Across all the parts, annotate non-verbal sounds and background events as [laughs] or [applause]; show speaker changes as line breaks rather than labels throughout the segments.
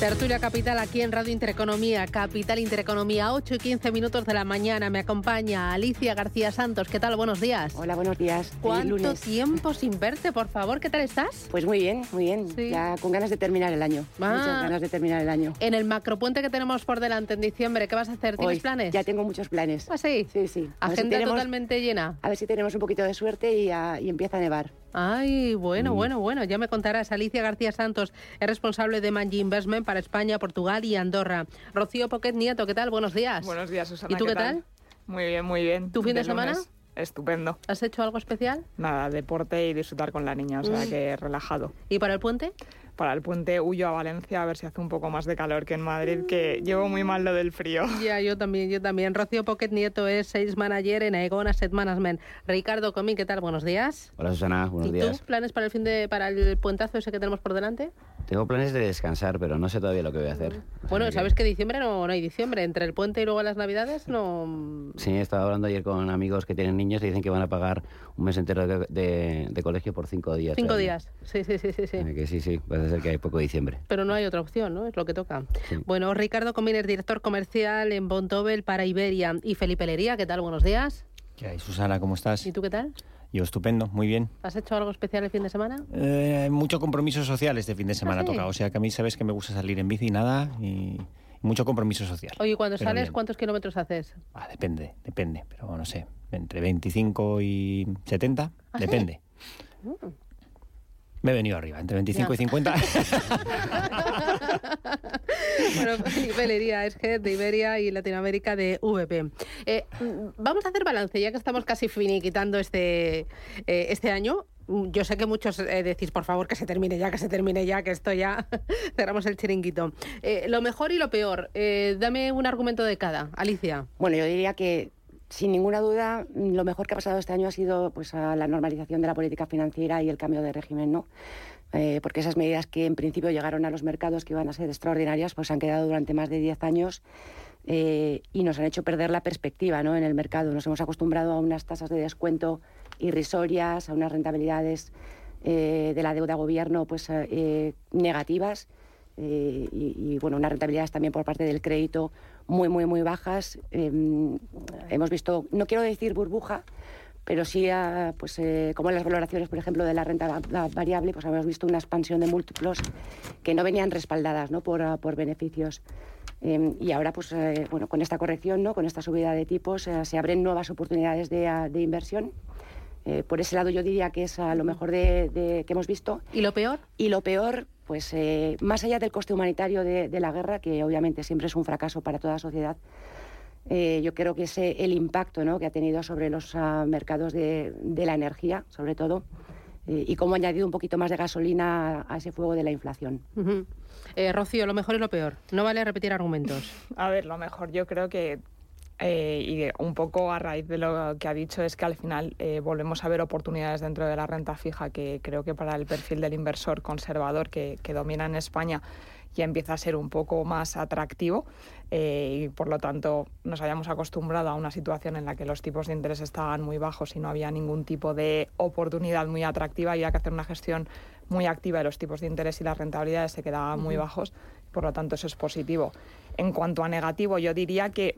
Tertulia Capital aquí en Radio Intereconomía, Capital Intereconomía, 8 y 15 minutos de la mañana. Me acompaña Alicia García Santos. ¿Qué tal? Buenos días.
Hola, buenos días.
¿Cuánto tiempo sin verte, por favor? ¿Qué tal estás?
Pues muy bien, muy bien.
Sí.
Ya con ganas de terminar el año.
Ah.
Muchas ganas de terminar el año.
En el macropuente que tenemos por delante en diciembre, ¿qué vas a hacer? ¿Tienes
Hoy
planes?
Ya tengo muchos planes.
¿Ah, sí?
Sí, sí. Si
Agenda
tenemos-
totalmente llena.
A ver si tenemos un poquito de suerte y, ah, y empieza a nevar.
Ay,
Mm.
bueno, bueno, bueno, ya me contarás. Alicia García Santos es responsable de Manji Investment para España, Portugal y Andorra. Rocío Poquet Nieto, ¿qué tal? Buenos días.
Buenos días, Susana.
¿Y tú qué tal?
tal? Muy bien, muy bien.
¿Tu fin de semana?
lunes. Estupendo.
¿Has hecho algo especial?
Nada, deporte y disfrutar con la niña, o sea
Mm.
que relajado.
¿Y para el puente?
Para el puente huyo a Valencia a ver si hace un poco más de calor que en Madrid, que llevo muy mal lo del frío. [laughs]
Ya, yo también, yo también. Rocío Poquet Nieto es Sales Manager en Aegon Asset Management. Ricardo Comín, ¿qué tal? Buenos días.
Hola Susana, buenos
¿Y
días.
tú? ¿Planes para el fin de, para el puentazo ese que tenemos por delante?
Tengo planes de descansar, pero no sé todavía lo que voy a hacer.
Bueno, sabes que diciembre no, no hay diciembre. Entre el puente y luego las navidades no...
Sí, estaba hablando ayer con amigos que tienen niños y dicen que van a pagar un mes entero de, de- de colegio por cinco días.
Cinco
todavía.
días. Sí, sí, sí, sí. sí.
Que sí, sí, parece ser que hay poco diciembre.
Pero no hay otra opción, ¿no? Es lo que toca.
Sí.
Bueno, Ricardo Comín es director comercial en Bontobel para Iberia. Y Felipe Lería, ¿qué tal? Buenos días.
¿Qué hay, Susana? ¿Cómo estás?
¿Y tú qué tal?
Yo estupendo, muy bien.
¿Has hecho algo especial el fin de semana?
Eh, mucho compromiso social este fin de semana
¿Ah, sí?
toca. O sea que a mí sabes que me gusta salir en bici y nada y mucho compromiso social.
Oye, cuando sales,
bien.
¿cuántos kilómetros haces?
Ah, depende, depende. Pero no sé, entre 25 y 70,
¿Ah, sí?
depende. Me he venido arriba, entre 25
Ya.
y 50. [laughs] [laughs] [laughs]
bueno, Felipe Lería es head de Iberia y Latinoamérica de VP. Eh, mm, vamos a hacer balance, ya que estamos casi finiquitando este, eh, este año. Mm, Yo sé que muchos eh, decís, por favor, que se termine ya, que se termine ya, que esto ya [laughs] cerramos el chiringuito. Lo mejor y lo peor, dame un argumento de cada. Alicia.
Bueno, yo diría que sin ninguna duda lo mejor que ha pasado este año ha sido pues la normalización de la política financiera y el cambio de régimen, ¿no? Eh, porque esas medidas que en principio llegaron a los mercados que iban a ser extraordinarias, pues han quedado durante más de 10 años eh, y nos han hecho perder la perspectiva ¿no? en el mercado. Nos hemos acostumbrado a unas tasas de descuento irrisorias, a unas rentabilidades eh, de la deuda gobierno pues, negativas y, y, bueno, unas rentabilidades también por parte del crédito muy, muy, muy bajas. Eh, hemos visto, no quiero decir burbuja, pero sí, ah, pues, eh, como en las valoraciones, por ejemplo, de la renta va- va- variable, pues hemos visto una expansión de múltiplos que no venían respaldadas ¿no? por, ah, por beneficios. Eh, y ahora, pues, eh, bueno, con esta corrección, ¿no? con esta subida de tipos, eh, se abren nuevas oportunidades de, ah, de inversión. Por ese lado, yo diría que es ah, lo mejor de, de- que hemos visto.
¿Y lo peor?
Y lo peor, pues más allá del coste humanitario de, de la guerra, que obviamente siempre es un fracaso para toda sociedad, eh, yo creo que es el impacto ¿no? que ha tenido sobre los ah, mercados de, de la energía, sobre todo, eh, y cómo ha añadido un poquito más de gasolina a, a ese fuego de la inflación.
Ujú. Eh, Rocío, lo mejor y lo peor. No vale repetir argumentos. [laughs]
A ver, lo mejor yo creo que, eh, y un poco a raíz de lo que ha dicho, es que al final eh, volvemos a ver oportunidades dentro de la renta fija que creo que para el perfil del inversor conservador que, que domina en España ya empieza a ser un poco más atractivo eh, y por lo tanto nos habíamos acostumbrado a una situación en la que los tipos de interés estaban muy bajos y no había ningún tipo de oportunidad muy atractiva y había que hacer una gestión muy activa de los tipos de interés y las rentabilidades se quedaban muy bajos, por lo tanto eso es positivo. En cuanto a negativo, yo diría que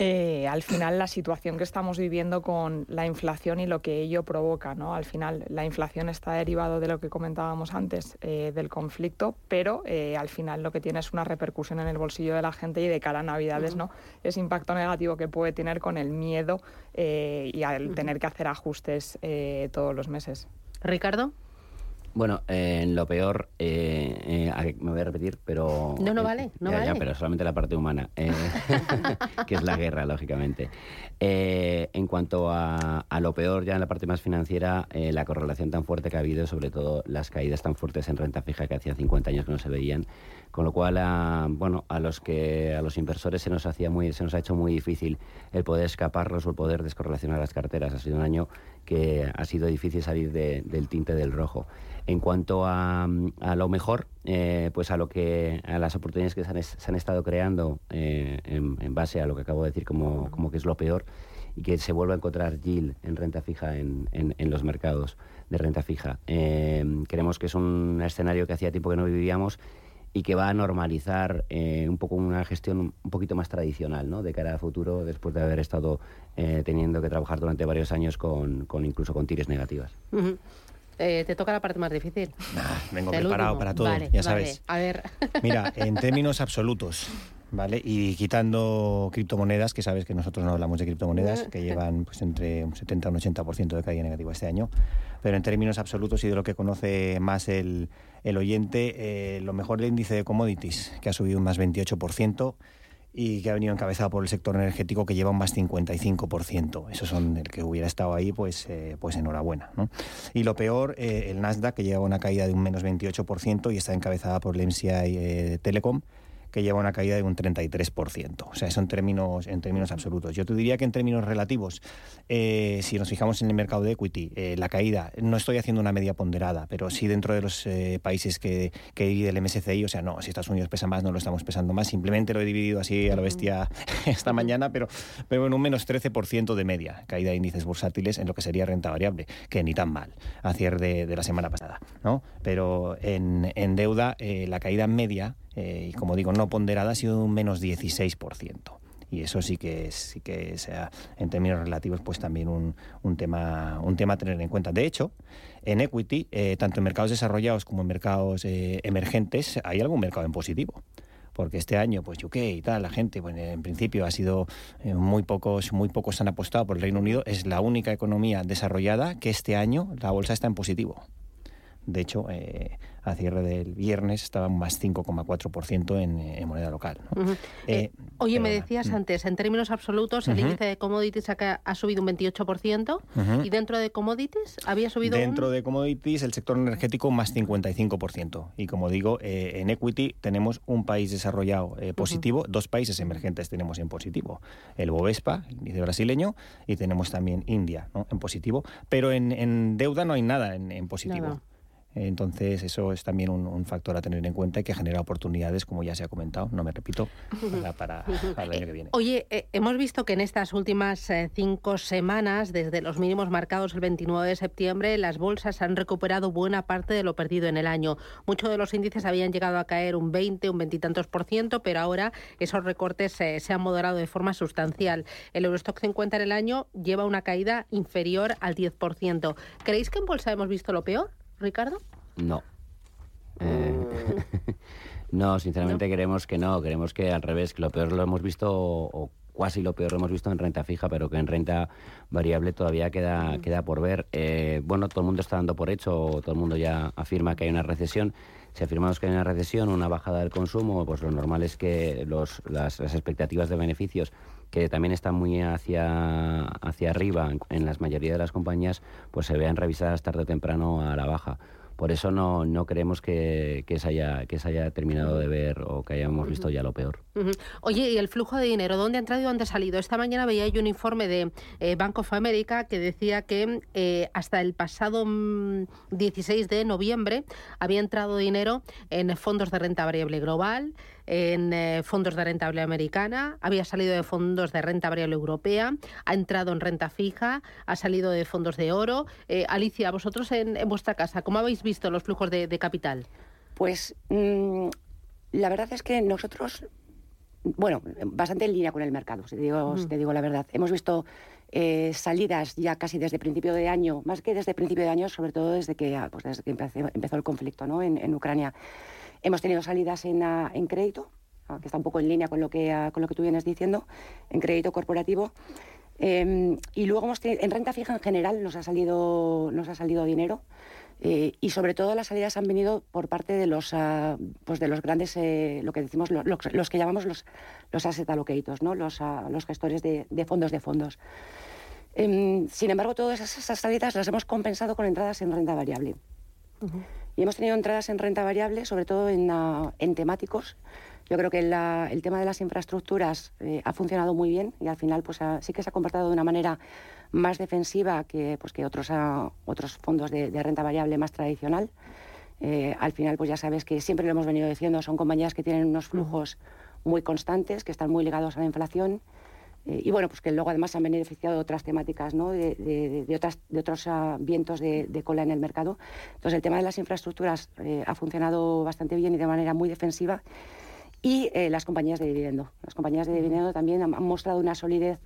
eh, al final la situación que estamos viviendo con la inflación y lo que ello provoca, ¿no? Al final la inflación está derivado de lo que comentábamos antes, eh, del conflicto, pero eh, al final lo que tiene es una repercusión en el bolsillo de la gente y de cara a Navidades, ¿no? Ese impacto negativo que puede tener con el miedo y al tener que hacer ajustes todos los meses.
Ricardo.
Bueno, eh, en lo peor, eh, eh, me voy a repetir, pero...
No, no
eh,
vale, no
ya, ya,
vale.
pero solamente la parte humana, eh, [laughs] [laughs] que es la guerra, lógicamente. Eh, en cuanto a, a lo peor, ya en la parte más financiera, la correlación tan fuerte que ha habido, sobre todo las caídas tan fuertes en renta fija que hacía 50 años que no se veían, con lo cual, a, bueno, a los que a los inversores se nos hacía muy, se nos ha hecho muy difícil el poder escaparlos o el poder descorrelacionar las carteras. Ha sido un año que ha sido difícil salir de- del tinte del rojo. En cuanto a, a lo mejor, eh, pues a lo que a las oportunidades que se han, estado creando eh, en, en base a lo que acabo de decir como, como que es lo peor, y que se vuelva a encontrar yield en renta fija en, en, los mercados de renta fija. Eh, creemos que es un escenario que hacía tiempo que no vivíamos y que va a normalizar eh, un poco una gestión un poquito más tradicional ¿no? de cara al futuro después de haber estado eh, teniendo que trabajar durante varios años con, con incluso con tires negativas.
Eh, te toca la parte más difícil.
vengo preparado para todo, ya sabes.
A ver.
Mira, [laughs] en términos absolutos, ¿vale? Y quitando criptomonedas, que sabes que nosotros no hablamos de criptomonedas, que llevan pues entre un 70 y un 80% de caída negativa este año, pero en términos absolutos y de lo que conoce más el, el oyente, eh, lo mejor el índice de commodities, que ha subido un más 28%, y que ha venido encabezado por el sector energético que lleva un más 55%. Esos son el que hubiera estado ahí, pues, eh, pues enhorabuena. Y lo peor, eh, el Nasdaq, que lleva una caída de un menos 28% y está encabezada por el MCI Telecom, que lleva una caída de un 33%. O sea, eso en términos, en términos absolutos. Yo te diría que en términos relativos, eh, si nos fijamos en el mercado de equity, eh, la caída, no estoy haciendo una media ponderada, pero sí dentro de los eh, países que, que divide el MSCI, o sea, no, si Estados Unidos pesa más, no lo estamos pesando más, simplemente lo he dividido así a la bestia [laughs] esta mañana, pero, pero en un menos 13% de media, caída de índices bursátiles en lo que sería renta variable, que ni tan mal, a cierre de, de la semana pasada, ¿no? Pero en, en deuda, la caída media eh, y como digo, no ponderada ha sido un menos 16% y eso sí que sí que sea en términos relativos pues también un, un, tema un tema a tener en cuenta. De hecho en equity eh, tanto en mercados desarrollados como en mercados eh, emergentes hay algún mercado en positivo. Porque este año pues UK y tal la gente bueno, en principio ha sido muy pocos muy pocos han apostado por el Reino Unido. Es la única economía desarrollada que este año la bolsa está en positivo. De hecho, eh, a cierre del viernes estaba más 5,4% en, en moneda local.
Eh, eh, oye, me decías mm. antes, en términos absolutos, el índice de commodities ha, ha subido un 28% y dentro de commodities había subido
Dentro de commodities, el sector energético más 55%. Y como digo, en equity tenemos un país desarrollado positivo, dos países emergentes tenemos en positivo. El Bovespa, el índice brasileño, y tenemos también India en positivo. Pero en, deuda no hay nada en, positivo. Entonces, eso es también un, factor a tener en cuenta y que genera oportunidades, como ya se ha comentado, no me repito, [laughs] para, el año que viene.
Oye, eh, hemos visto que en estas últimas eh, cinco semanas, desde los mínimos marcados el 29 de septiembre, las bolsas han recuperado buena parte de lo perdido en el año. Muchos de los índices habían llegado a caer un 20, un veintitantos por ciento, pero ahora esos recortes eh, se han moderado de forma sustancial. El Eurostock 50 en el año lleva una caída inferior al 10%. ¿Creéis que en bolsa hemos visto lo peor? Ricardo?
No. Eh, [laughs] no, sinceramente queremos que no, queremos que al revés, que lo peor lo hemos visto o, casi lo peor lo hemos visto en renta fija, pero que en renta variable todavía queda, queda por ver. Eh, bueno, todo el mundo está dando por hecho, todo el mundo ya afirma que hay una recesión. Si afirmamos que hay una recesión, una bajada del consumo, pues lo normal es que los, las, expectativas de beneficios, que también están muy hacia, hacia arriba en, en la mayoría de las compañías, pues se vean revisadas tarde o temprano a la baja por eso no, no creemos que, que, se haya, que se haya terminado de ver o que hayamos visto ya lo peor.
Oye, ¿y el flujo de dinero? ¿Dónde ha entrado y dónde ha salido? Esta mañana veía yo un informe de eh, Bank of America que decía que eh, hasta el pasado 16 mm, de noviembre había entrado dinero en fondos de renta variable global, en eh, fondos de renta variable americana, había salido de fondos de renta variable europea, ha entrado en renta fija, ha salido de fondos de oro. Eh, Alicia, vosotros en, vuestra casa, ¿cómo habéis visto los flujos de, capital?
Pues mm, la verdad es que nosotros, bueno, bastante en línea con el mercado, si te digo, te digo la verdad. Hemos visto eh, salidas ya casi desde principio de año, más que desde principio de año, sobre todo desde que, pues desde que empezó, el conflicto ¿no? en Ucrania. Hemos tenido salidas en, ah, en crédito, ah, que está un poco en línea con lo que, ah, con lo que tú vienes diciendo, en crédito corporativo. Em, y luego en renta fija en general nos ha salido, nos ha salido dinero. Eh, y sobre todo las salidas han venido por parte de los, pues de los grandes, eh, lo que decimos, los, que llamamos los, los asset allocators, ¿no? los, los gestores de, fondos de fondos. Em, sin embargo, todas esas, salidas las hemos compensado con entradas en renta variable. Y hemos tenido entradas en renta variable, sobre todo en, ah, temáticos. Yo creo que el tema de las infraestructuras eh, ha funcionado muy bien y al final pues, sí que se ha comportado de una manera más defensiva que, pues, que otros, ah, otros fondos de, renta variable más tradicional. Eh, al final, pues ya sabes que siempre lo hemos venido diciendo, son compañías que tienen unos flujos muy constantes, que están muy ligados a la inflación Eh, y bueno, pues que luego además han beneficiado otras temáticas, ¿no? de, de, otras, de otros vientos de, cola en el mercado. Entonces el tema de las infraestructuras eh, ha funcionado bastante bien y de manera muy defensiva. Y eh, las compañías de dividendo. Las compañías de dividendo también han, mostrado una solidez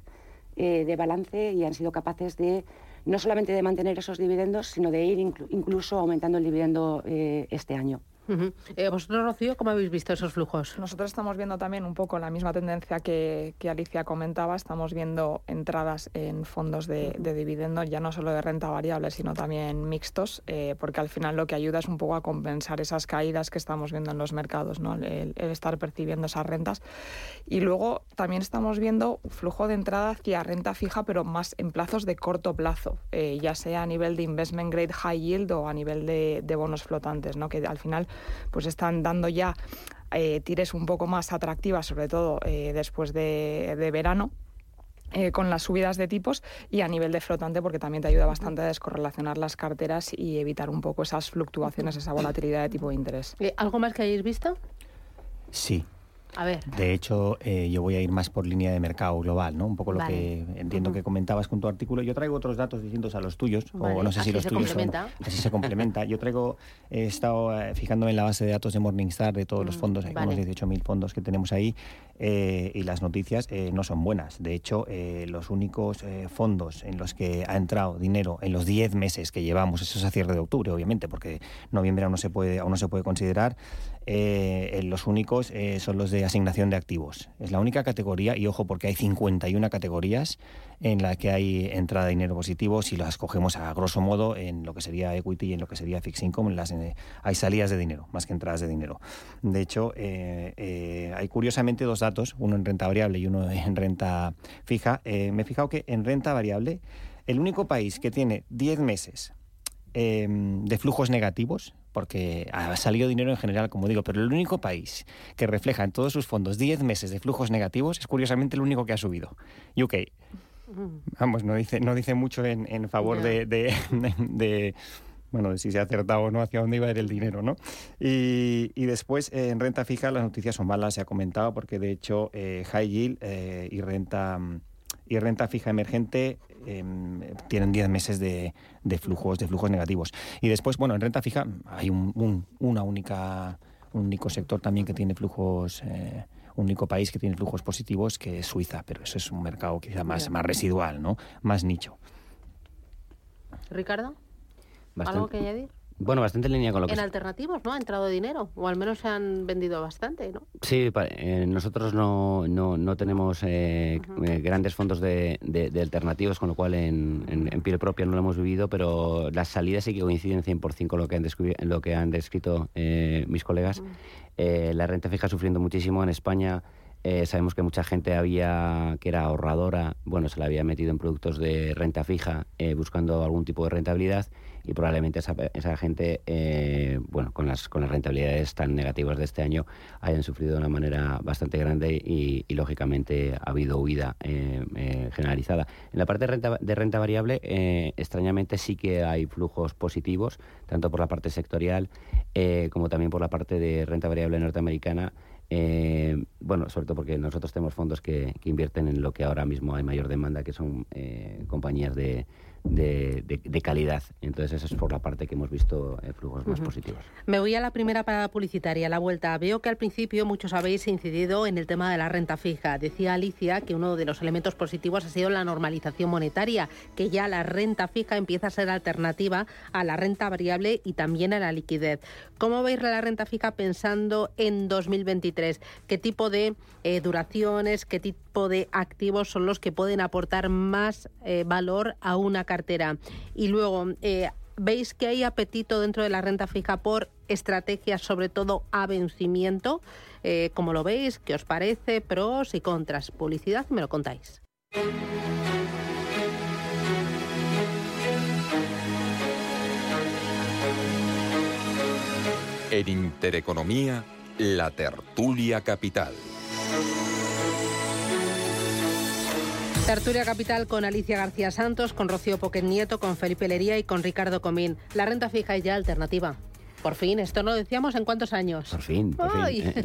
de balance y han sido capaces de no solamente de mantener esos dividendos, sino de ir incluso aumentando el dividendo este año.
Eh, ¿Vosotros, Rocío, cómo habéis visto esos flujos?
Nosotros estamos viendo también un poco la misma tendencia que, Alicia comentaba. Estamos viendo entradas en fondos de, dividendo, ya no solo de renta variable, sino también mixtos, eh, porque al final lo que ayuda es un poco a compensar esas caídas que estamos viendo en los mercados, ¿no? el, estar percibiendo esas rentas. Y luego también estamos viendo flujo de entrada hacia renta fija, pero más en plazos de corto plazo, eh, ya sea a nivel de investment grade high yield o a nivel de, de bonos flotantes, ¿no? que al final pues están dando ya eh, tires un poco más atractivas, sobre todo eh, después de, verano. Eh, con las subidas de tipos y a nivel de flotante porque también te ayuda bastante a descorrelacionar las carteras y evitar un poco esas fluctuaciones, esa volatilidad de tipo de interés.
¿Algo más que hayáis visto?
Sí,
a ver.
De hecho, eh, yo voy a ir más por línea de mercado global, ¿no? Un poco lo que entiendo que comentabas con tu artículo. Yo traigo otros datos distintos a los tuyos, o no sé si los tuyos
complementa.
son. [laughs] Así se complementa. Yo traigo, he estado eh, fijándome en la base de datos de Morningstar de todos los mm, fondos, hay unos 18.000 fondos que tenemos ahí, eh, y las noticias no son buenas. De hecho, los únicos fondos en los que ha entrado dinero en los 10 meses que llevamos, eso es a cierre de octubre, obviamente, porque noviembre aún no se puede, aún no se puede considerar, los únicos son los de asignación de activos. Es la única categoría, y ojo porque hay 51 categorías en la que hay entrada de dinero positivo, si las cogemos a grosso modo en lo que sería equity y en lo que sería fixed income, las, eh, hay salidas de dinero, más que entradas de dinero. De hecho, eh, eh, hay curiosamente dos datos, uno en renta variable y uno en renta fija. me he fijado que en renta variable, el único país que tiene 10 meses de flujos negativos, porque ha salido dinero en general, como digo, pero el único país que refleja en todos sus fondos 10 meses de flujos negativos es curiosamente el único que ha subido, UK. Vamos, no dice, no dice mucho en, favor [laughs] de, bueno, de si se ha acertado o no hacia dónde iba a ir el dinero, ¿no? Y, después, en renta fija, las noticias son malas, se ha comentado, porque de hecho, eh, high yield eh, y renta y renta fija emergente em, tienen 10 meses de, flujos de flujos negativos. Y después, bueno, en renta fija hay un, una única un único sector también que tiene flujos eh, un único país que tiene flujos positivos que es Suiza, pero eso es un mercado quizá más, más residual, ¿no? Más nicho.
Ricardo, ¿algo que añadir?
Bueno, bastante en línea con lo que...
En alternativos, ¿no? Ha entrado dinero, o al menos se han vendido bastante, ¿no?
Sí, eh, nosotros no, no, no tenemos eh, eh, grandes fondos de, de, alternativos, con lo cual en, en, piel propia no lo hemos vivido, pero las salidas sí que coinciden 100% con lo que han, lo que han descrito mis colegas. la renta fija sufriendo muchísimo en España. Sabemos que mucha gente había que era ahorradora, bueno, se la había metido en productos de renta fija buscando algún tipo de rentabilidad y probablemente esa, esa gente, eh, bueno, con las, con las rentabilidades tan negativas de este año, hayan sufrido de una manera bastante grande y, lógicamente ha habido huida eh, eh, generalizada. En la parte de renta, de renta variable, extrañamente sí que hay flujos positivos, tanto por la parte sectorial como también por la parte de renta variable norteamericana. Bueno, sobre todo porque nosotros tenemos fondos que, que, invierten en lo que ahora mismo hay mayor demanda, que son compañías de, de, calidad. Entonces, esa es por la parte que hemos visto eh, flujos más positivos.
Me voy a la primera parada publicitaria, la vuelta. Veo que al principio muchos habéis incidido en el tema de la renta fija. Decía Alicia que uno de los elementos positivos ha sido la normalización monetaria, que ya la renta fija empieza a ser alternativa a la renta variable y también a la liquidez. ¿Cómo veis la renta fija pensando en 2023? ¿Qué tipo de eh, duraciones, qué tipo de activos son los que pueden aportar más eh, valor a una cartera. Y luego, eh, ¿veis que hay apetito dentro de la renta fija por estrategias, sobre todo a vencimiento? Eh, ¿Cómo lo veis? ¿Qué os parece? ¿Pros y contras? Publicidad, me lo contáis.
En Intereconomía, la tertulia capital.
Tertulia Capital con Alicia García Santos, con Rocío Poquet Nieto, con Felipe Lería y con Ricardo Comín. La renta fija es ya alternativa. Por fin, esto no lo decíamos en cuántos años.
Por fin, por fin. Eh,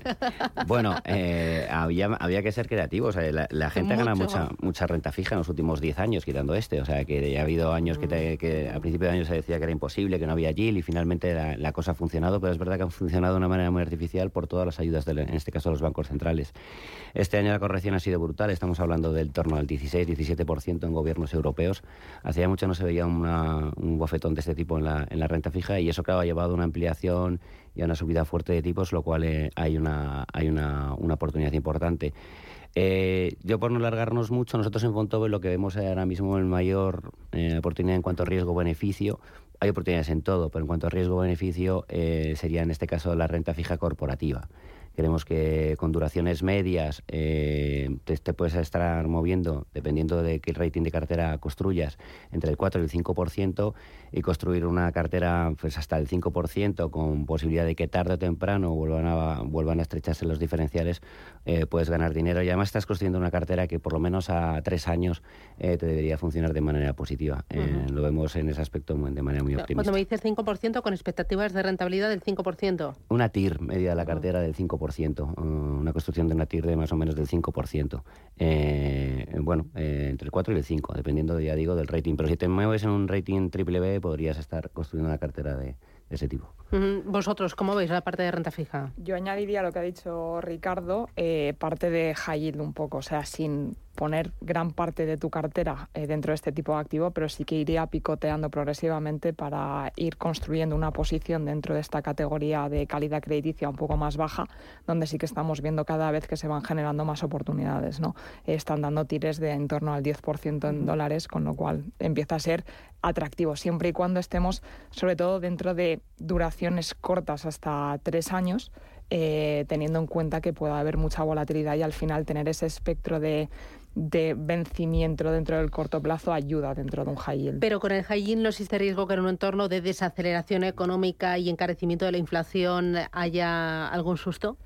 bueno, [laughs] eh, había, había que ser creativos. La, gente gana mucha, mucha renta fija en los últimos 10 años, quitando este. O sea, que ya ha habido años que, mm. que, a principio de año se decía que era imposible, que no había yield y finalmente la, cosa ha funcionado, pero es verdad que ha funcionado de una manera muy artificial por todas las ayudas, en este caso, de los bancos centrales. Este año la corrección ha sido brutal, estamos hablando del torno al 16-17% en gobiernos europeos. Hacía mucho no se veía un bofetón de este tipo en la, en la renta fija y eso, claro, ha llevado a una y a una subida fuerte de tipos, lo cual eh, hay, una, hay una, una oportunidad importante. Eh, yo por no largarnos mucho, nosotros en Fontove lo que vemos ahora mismo en mayor eh, oportunidad en cuanto a riesgo-beneficio, hay oportunidades en todo, pero en cuanto a riesgo-beneficio sería en este caso la renta fija corporativa. Creemos que con duraciones medias eh, te, puedes estar moviendo, dependiendo de qué rating de cartera construyas, entre el 4 y el 5% y construir una cartera pues hasta el 5% con posibilidad de que tarde o temprano vuelvan a, vuelvan a estrecharse los diferenciales, eh, puedes ganar dinero y además estás construyendo una cartera que por lo menos a tres años eh, te debería funcionar de manera positiva. Lo vemos en ese aspecto de manera muy optimista.
Cuando me dices 5% con expectativas de rentabilidad del 5%.
Una TIR media de la cartera del 5%. Eh, una construcción de una TIR de más o menos del 5%. Eh, bueno, eh, entre el 4 y el 5, dependiendo, ya digo, del rating. Pero si te mueves en un rating triple B, podrías estar construyendo una cartera de, ese tipo.
Vosotros, ¿cómo veis la parte de renta fija?
Yo añadiría lo que ha dicho Ricardo, parte de high yield un poco, o sea, sin poner gran parte de tu cartera eh, dentro de este tipo de activo, pero sí que iría picoteando progresivamente para ir construyendo una posición dentro de esta categoría de calidad crediticia un poco más baja, donde sí que estamos viendo cada vez que se van generando más oportunidades. ¿no? están dando tires de en torno al 10% en dólares, con lo cual empieza a ser atractivo, siempre y cuando estemos, sobre todo dentro de cortas hasta tres años, eh, teniendo en cuenta que puede haber mucha volatilidad y al final tener ese espectro de de vencimiento dentro del corto plazo ayuda dentro de un high yield.
Pero con el high yield no existe riesgo que en un entorno de desaceleración económica y encarecimiento de la inflación haya algún susto.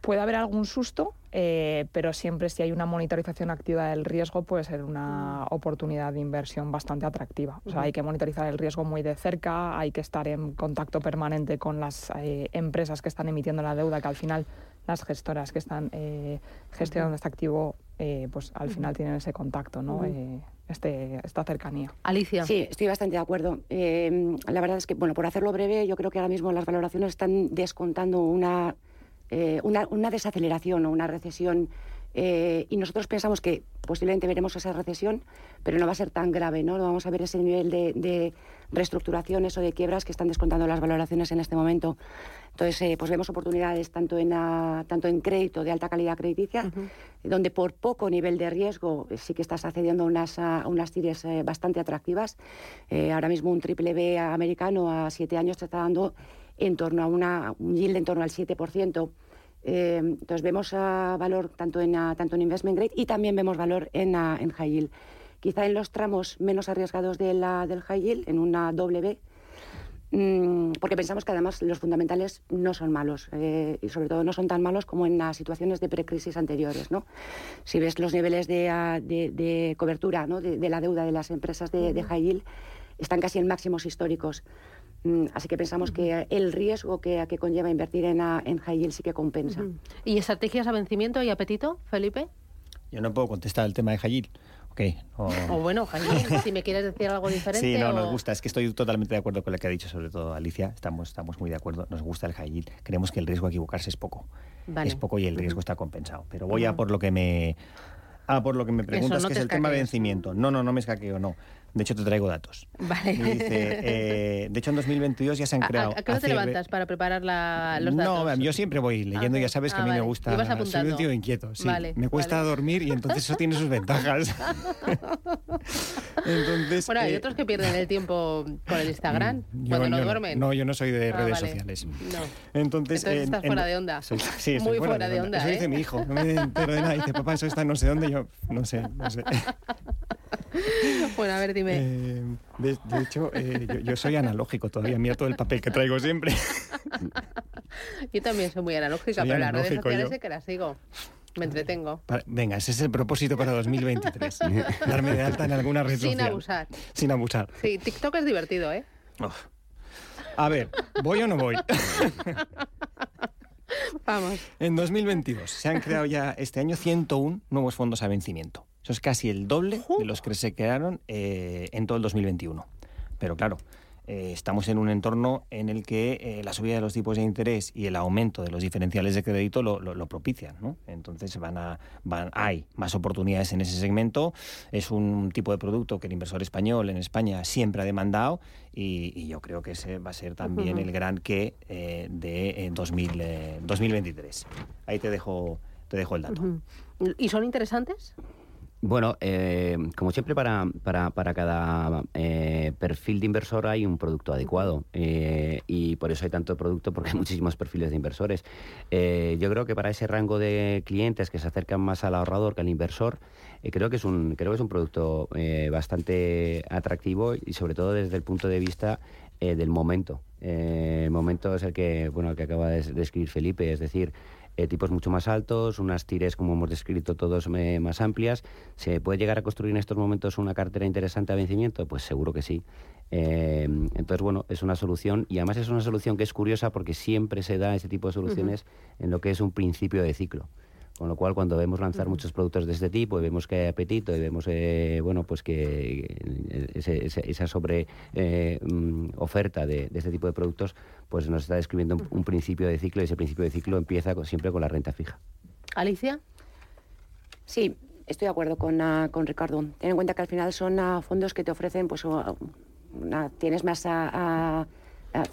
Puede haber algún susto, eh, pero siempre si hay una monitorización activa del riesgo puede ser una mm. oportunidad de inversión bastante atractiva. O sea, hay que monitorizar el riesgo muy de cerca, hay que estar en contacto permanente con las eh, empresas que están emitiendo la deuda, que al final las gestoras que están eh, gestionando este activo, eh, pues al final tienen ese contacto, ¿no? Eh, este, esta cercanía.
Alicia.
Sí, estoy bastante de acuerdo. la verdad es que, bueno, por hacerlo breve, yo creo que ahora mismo las valoraciones están descontando una, una, una desaceleración o una recesión eh, y nosotros pensamos que posiblemente veremos esa recesión, pero no va a ser tan grave, ¿no? vamos a ver ese nivel de, reestructuraciones o de quiebras que están descontando las valoraciones en este momento. Entonces, eh, pues vemos oportunidades tanto en, tanto en crédito de alta calidad crediticia, donde por poco nivel de riesgo sí que estás accediendo a unas, a unas tires eh, bastante atractivas. ahora mismo un triple B americano a siete años te está dando en torno a una, un yield en torno al 7%. Eh, entonces vemos valor tanto en, tanto en investment grade y también vemos valor en, en high yield. Quizá en los tramos menos arriesgados de la, del high yield, en una doble B, mm, porque pensamos que además los fundamentales no son malos eh, y sobre todo no son tan malos como en las situaciones de precrisis anteriores. ¿no? Si ves los niveles de, de, cobertura ¿no? de, la deuda de las empresas de, high yield, están casi en máximos históricos. Mm, así que pensamos que el riesgo que, que conlleva invertir en, en high yield sí que compensa.
¿Y estrategias a vencimiento y apetito, Felipe?
Yo no puedo contestar el tema de high yield. Okay,
o... bueno, [laughs] si me quieres decir algo diferente.
Sí, no, nos gusta. Es que estoy totalmente de acuerdo con lo que ha dicho, sobre todo Alicia. Estamos, estamos muy de acuerdo. Nos gusta el high yield. Creemos que el riesgo a equivocarse es poco. Es poco y el riesgo está compensado. Pero voy a por lo que me. Ah, por lo que me preguntas, que es el tema de vencimiento. No, no, no me escaqueo, no. De hecho, te traigo datos.
Vale.
Eh, de hecho, en 2022 ya se han creado...
¿A, qué hora te levantas para preparar los datos?
No, yo siempre voy leyendo, ya sabes que a mí me gusta... Soy un tío inquieto, sí. me cuesta dormir y entonces eso tiene sus ventajas. [laughs]
entonces, bueno, hay eh, otros que pierden el tiempo con el Instagram cuando no duermen.
No, yo no soy de ah, redes sociales.
No. Entonces, estás fuera de onda.
sí,
Muy fuera, de, onda.
Eso dice
¿eh?
mi hijo. No me entero de nada. Dice, papá, eso está no sé dónde. Yo, no sé, no sé. [laughs]
bueno, a ver, dime.
Eh, de, hecho, eh, yo, soy analógico todavía. Mira todo el papel que traigo siempre. [laughs]
yo también soy muy analógica, pero las redes sociales sé que las sigo. Me entretengo.
venga, ese es el propósito para 2023. [laughs] Darme de alta en alguna red
Sin abusar.
Sin abusar.
Sí, TikTok es divertido, ¿eh?
A ver, ¿voy o no voy? [laughs]
Vamos.
En 2022 se han creado ya este año 101 nuevos fondos a vencimiento. Eso es casi el doble de los que se crearon eh, en todo el 2021. Pero claro, eh, estamos en un entorno en el que eh, la subida de los tipos de interés y el aumento de los diferenciales de crédito lo, lo, propician. ¿no? Entonces van a, van, hay más oportunidades en ese segmento. Es un tipo de producto que el inversor español en España siempre ha demandado y, yo creo que ese va a ser también el gran que eh, de 2000, 2023. Ahí te dejo, te dejo el dato.
¿Y son interesantes?
Bueno, eh, como siempre para, para, para cada eh, perfil de inversor hay un producto adecuado eh, y por eso hay tanto producto porque hay [laughs] muchísimos perfiles de inversores. yo creo que para ese rango de clientes que se acercan más al ahorrador que al inversor, creo que es un creo que es un producto bastante atractivo y sobre todo desde el punto de vista del momento. el momento es el que bueno el que acaba de describir Felipe, es decir eh, tipos mucho más altos, unas tires, como hemos descrito todos, eh, más amplias. ¿Se puede llegar a construir en estos momentos una cartera interesante a vencimiento? Pues seguro que sí. Eh, entonces, bueno, es una solución y además es una solución que es curiosa porque siempre se da ese tipo de soluciones en lo que es un principio de ciclo. Con lo cual, cuando vemos lanzar muchos productos de este tipo y vemos que hay apetito y vemos, eh, bueno, pues que esa sobre eh, mm, oferta de, este tipo de productos, pues nos está describiendo un, principio de ciclo y ese principio de ciclo empieza siempre con la renta fija.
Alicia.
Sí, estoy de acuerdo con, ah, con Ricardo. Ten en cuenta que al final son ah, fondos que te ofrecen, pues, tienes más a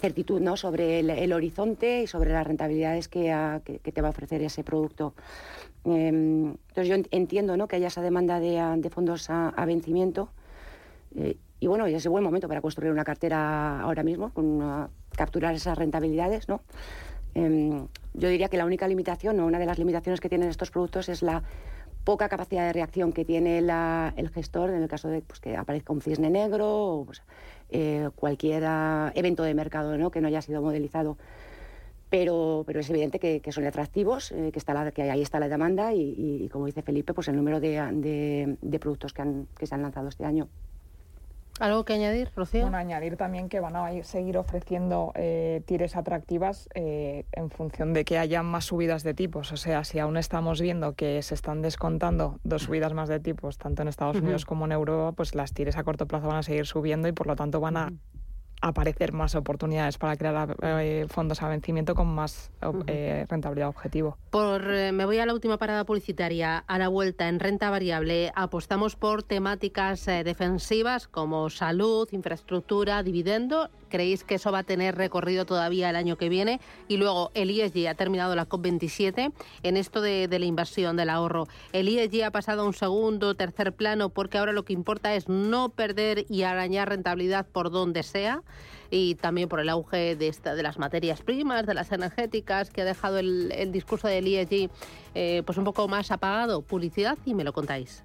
certitud ¿no? sobre el, horizonte y sobre las rentabilidades que, te va a ofrecer ese producto. Em, entonces yo entiendo ¿no? que haya esa demanda de, fondos a, vencimiento eh, y bueno, es buen momento para construir una cartera ahora mismo, con capturar esas rentabilidades. ¿no? Em, yo diría que la única limitación o una de las limitaciones que tienen estos productos es la poca capacidad de reacción que tiene el gestor en el caso de pues, que aparezca un cisne negro pues, eh, cualquier evento de mercado ¿no? que no haya sido modelizado. Pero, pero es evidente que, son atractivos, eh, que, está la, que ahí está la demanda y, como dice Felipe, pues el número de, de, productos que, han, que se han lanzado este año.
¿Algo que añadir, Rocío?
Bueno, añadir también que van a seguir ofreciendo eh, tires atractivas eh, en función de que haya más subidas de tipos. O sea, si aún estamos viendo que se están descontando dos subidas más de tipos, tanto en Estados Unidos como en Europa, pues las tires a corto plazo van a seguir subiendo y por lo tanto van a aparecer más oportunidades para crear eh, fondos a vencimiento con más eh, rentabilidad objetivo.
Por, eh, me voy a la última parada publicitaria. A la vuelta en renta variable apostamos por temáticas defensivas como salud, infraestructura, dividendo. ¿Creéis que eso va a tener recorrido todavía el año que viene? Y luego el ISG ha terminado la COP27 en esto de, la inversión, del ahorro. El ISG ha pasado a un segundo, tercer plano porque ahora lo que importa es no perder y arañar rentabilidad por donde sea y también por el auge de, esta, de las materias primas, de las energéticas, que ha dejado el, discurso del IEG eh, pues un poco más apagado. Publicidad y me lo contáis.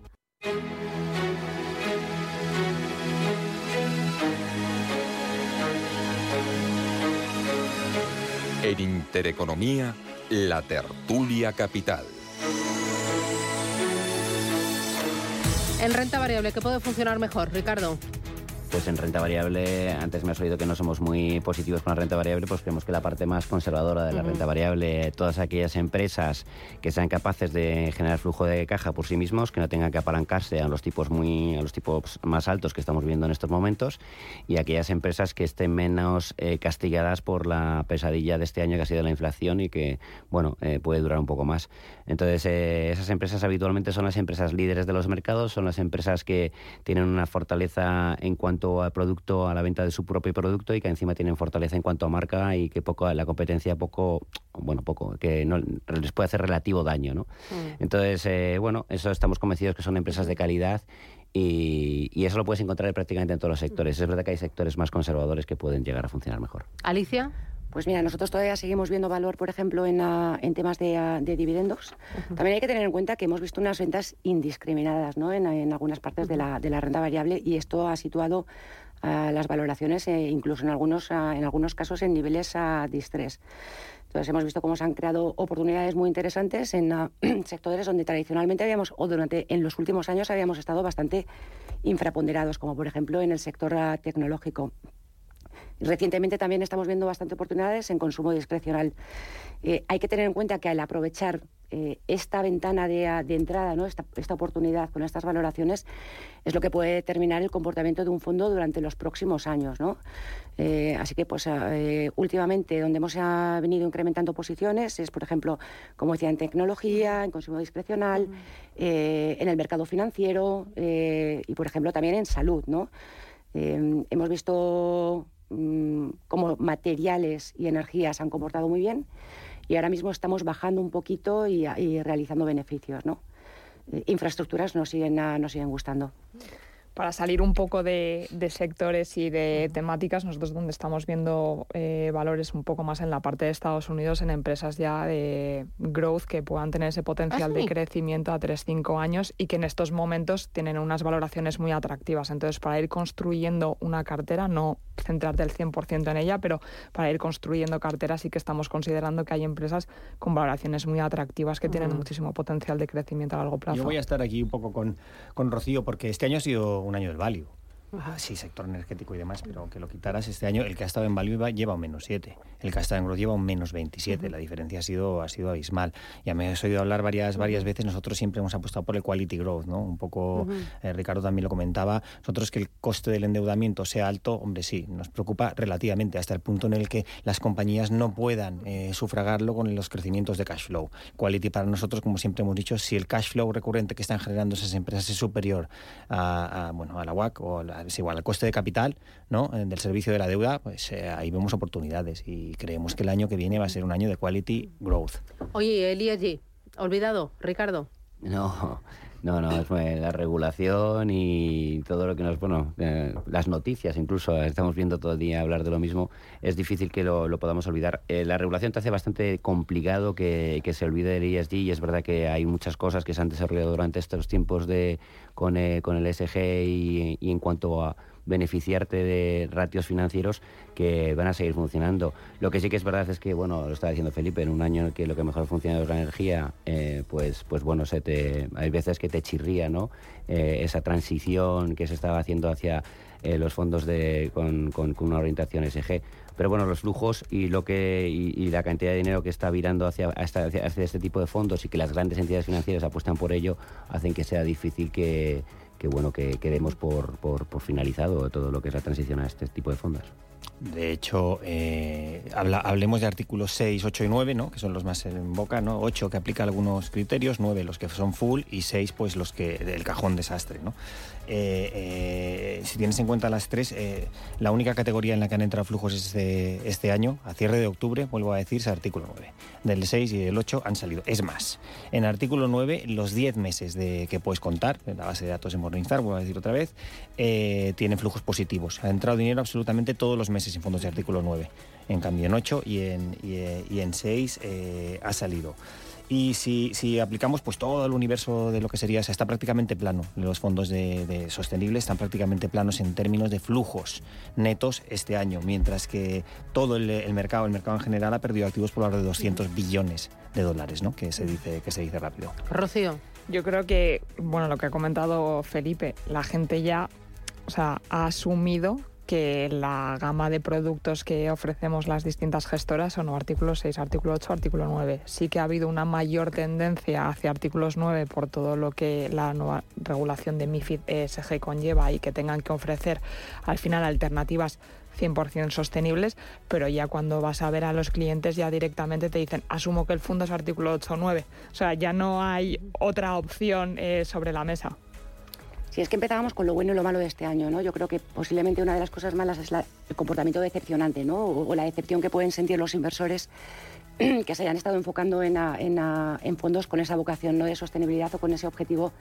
En Intereconomía, la tertulia capital.
En renta variable, ¿qué puede funcionar mejor, Ricardo?
Pues en renta variable, antes me has oído que no somos muy positivos con la renta variable, pues creemos que la parte más conservadora de la renta variable, todas aquellas empresas que sean capaces de generar flujo de caja por sí mismos, que no tengan que apalancarse a los tipos muy, a los tipos más altos que estamos viendo en estos momentos, y aquellas empresas que estén menos eh, castigadas por la pesadilla de este año que ha sido la inflación y que, bueno, eh, puede durar un poco más. Entonces, eh, esas empresas habitualmente son las empresas líderes de los mercados, son las empresas que tienen una fortaleza en cuanto al producto, a la venta de su propio producto y que encima tienen fortaleza en cuanto a marca y que poco la competencia poco, bueno, poco, que no les puede hacer relativo daño, ¿no? Mm. Entonces, eh, bueno, eso estamos convencidos que son empresas de calidad y, y, eso lo puedes encontrar prácticamente en todos los sectores. Es verdad que hay sectores más conservadores que pueden llegar a funcionar mejor.
Alicia.
Pues mira, nosotros todavía seguimos viendo valor, por ejemplo, en, ah, en temas de, ah, de dividendos. También hay que tener en cuenta que hemos visto unas ventas indiscriminadas ¿no? en, en algunas partes de, la, de la renta variable y esto ha situado a las valoraciones, eh, incluso en algunos, en algunos casos, en niveles de estrés. Entonces hemos visto cómo se han creado oportunidades muy interesantes en [clears throat] sectores donde tradicionalmente habíamos, o durante en los últimos años habíamos estado bastante infraponderados, como por ejemplo en el sector tecnológico. Recientemente también estamos viendo bastante oportunidades en consumo discrecional. Eh, hay que tener en cuenta que al aprovechar eh, esta ventana de, entrada, ¿no? Esta, oportunidad con estas valoraciones, es lo que puede determinar el comportamiento de un fondo durante los próximos años. ¿no? Eh, así que, pues, eh, últimamente, donde hemos venido incrementando posiciones es, por ejemplo, como decía, en tecnología, en consumo discrecional, en el mercado financiero y, por ejemplo, también en salud. ¿no? hemos visto mm, cómo materiales y energías han comportado muy bien y ahora mismo estamos bajando un poquito y, realizando beneficios, ¿no? Eh, infraestructuras nos siguen, nos siguen gustando
para salir un poco de, sectores y de temáticas, nosotros donde estamos viendo eh, valores un poco más en la parte de Estados Unidos, en empresas ya de growth que puedan tener ese potencial
¿Ah,
de crecimiento a 3-5 años y que en estos momentos tienen unas valoraciones muy atractivas. Entonces, para ir construyendo una cartera, no centrarte el 100% en ella, pero para ir construyendo carteras sí que estamos considerando que hay empresas con valoraciones muy atractivas que tienen muchísimo potencial de crecimiento a largo plazo.
Yo voy a estar aquí un poco con, con Rocío porque este año ha sido un año del value. Sí, sector energético y demás, pero aunque lo quitaras este año, el que ha estado en value lleva un menos 7, el que ha estado en growth lleva un menos 27, la diferencia ha sido, ha sido abismal. Ya me has oído hablar varias, varias veces, nosotros siempre hemos apostado por el quality growth, ¿no? Un poco, eh, Ricardo también lo comentaba, nosotros que el coste del endeudamiento sea alto, hombre, sí, nos preocupa relativamente, hasta el punto en el que las compañías no puedan eh, sufragarlo con los crecimientos de cash flow. Quality para nosotros, como siempre hemos dicho, si el cash flow recurrente que están generando esas empresas es superior a, bueno, a la WAC o a la es igual al coste de capital ¿no? Eh, del servicio de la deuda, pues eh, ahí vemos oportunidades y creemos que el año que viene va a ser un año de quality growth.
Oye, allí, olvidado, Ricardo.
No, no, no, es la regulación y todo lo que nos, bueno, eh, las noticias incluso, estamos viendo todo el día hablar de lo mismo, es difícil que lo, podamos olvidar. Eh, la regulación te hace bastante complicado que, se olvide del ESG y es verdad que hay muchas cosas que se han desarrollado durante estos tiempos de, con, eh, con el ESG y en cuanto a beneficiarte de ratios financieros que van a seguir funcionando. Lo que sí que es verdad es que, bueno, lo estaba diciendo Felipe, en un año en que lo que mejor funciona es la energía, eh, pues, pues bueno, se te, hay veces que te chirría, ¿no? Eh, esa transición que se estaba haciendo hacia eh, los fondos de, con, con, una orientación SG. Pero bueno, los flujos y lo que y, la cantidad de dinero que está virando hacia, hacia, hacia, este tipo de fondos y que las grandes entidades financieras apuestan por ello hacen que sea difícil que, que bueno que, quedemos por, por, por finalizado todo lo que es la transición a este tipo de fondos.
De hecho, eh, hablemos de artículos 6, 8 y 9, ¿no? que son los más en boca, ¿no? 8 que aplica algunos criterios, 9 los que son full y 6 pues los que del cajón desastre. ¿no? Eh, eh, si tienes en cuenta las tres, la única categoría en la que han entrado flujos este, este año, a cierre de octubre, vuelvo a decir, es artículo 9. Del 6 y del 8 han salido. Es más, en artículo 9, los 10 meses de que puedes contar, en la base de datos de Morningstar, vuelvo a decir otra vez, tienen flujos positivos. Ha entrado dinero absolutamente todos los meses sin fondos de artículo 9. En cambio, en 8 y en, y, en 6 eh, ha salido. Y si, si, aplicamos pues todo el universo de lo que sería, o está prácticamente plano. Los fondos de, sostenibles están prácticamente planos en términos de flujos netos este año, mientras que todo el, mercado, el mercado en general, ha perdido activos por valor de 200 billones de dólares, ¿no? que, se dice, que se dice rápido.
Rocío.
Yo creo que, bueno, lo que ha comentado Felipe, la gente ya o sea, ha asumido que la gama de productos que ofrecemos las distintas gestoras son artículo 6, artículo 8, artículo 9. Sí que ha habido una mayor tendencia hacia artículos 9 por todo lo que la nueva regulación de MIFID ESG conlleva y que tengan que ofrecer al final alternativas 100% sostenibles, pero ya cuando vas a ver a los clientes ya directamente te dicen, asumo que el fondo es artículo 8 o 9. O sea, ya no hay otra opción eh, sobre la mesa.
Si es que empezábamos con lo bueno y lo malo de este año, ¿no? Yo creo que posiblemente una de las cosas malas es el comportamiento decepcionante, ¿no? O, la decepción que pueden sentir los inversores [clears throat] que se hayan estado enfocando en, fondos con esa vocación ¿no? de sostenibilidad o con ese objetivo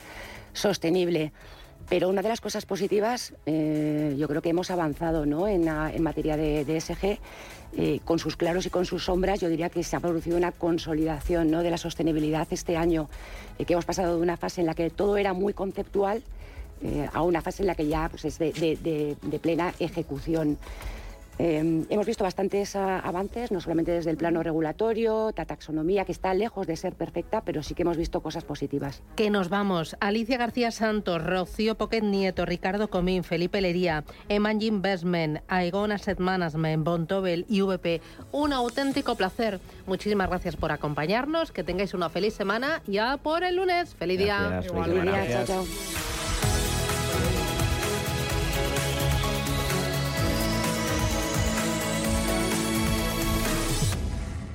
sostenible. Pero una de las cosas positivas, eh, yo creo que hemos avanzado ¿no? en, materia de, de ESG, eh, con sus claros y con sus sombras, yo diría que se ha producido una consolidación ¿no? de la sostenibilidad este año, eh, que hemos pasado de una fase en la que todo era muy conceptual eh, a una fase en la que ya pues, es de, plena ejecución. Eh, hemos visto bastantes avances, no solamente desde el plano regulatorio, la taxonomía, que está lejos de ser perfecta, pero sí que hemos visto cosas positivas.
Que nos vamos. Alicia García Santos, Rocío Poquet Nieto, Ricardo Comín, Felipe Lería, Emanji Investment, Aegon Asset Management, Bontobel y VP. Un auténtico placer. Muchísimas gracias por acompañarnos. Que tengáis una feliz semana. Ya por el lunes. Feliz día.
Gracias,
Feliz día, chao, chao.